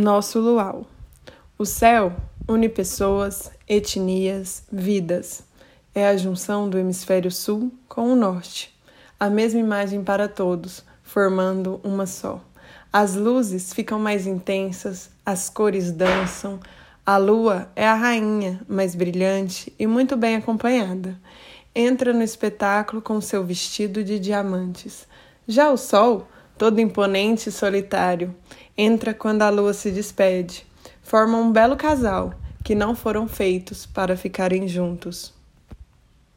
Nosso luau. O céu une pessoas, etnias, vidas. É a junção do hemisfério sul com o norte. A mesma imagem para todos, formando uma só. As luzes ficam mais intensas, as cores dançam. A lua é a rainha, mais brilhante e muito bem acompanhada. Entra no espetáculo com seu vestido de diamantes. Já o sol, todo imponente e solitário, entra quando a lua se despede. Formam um belo casal que não foram feitos para ficarem juntos.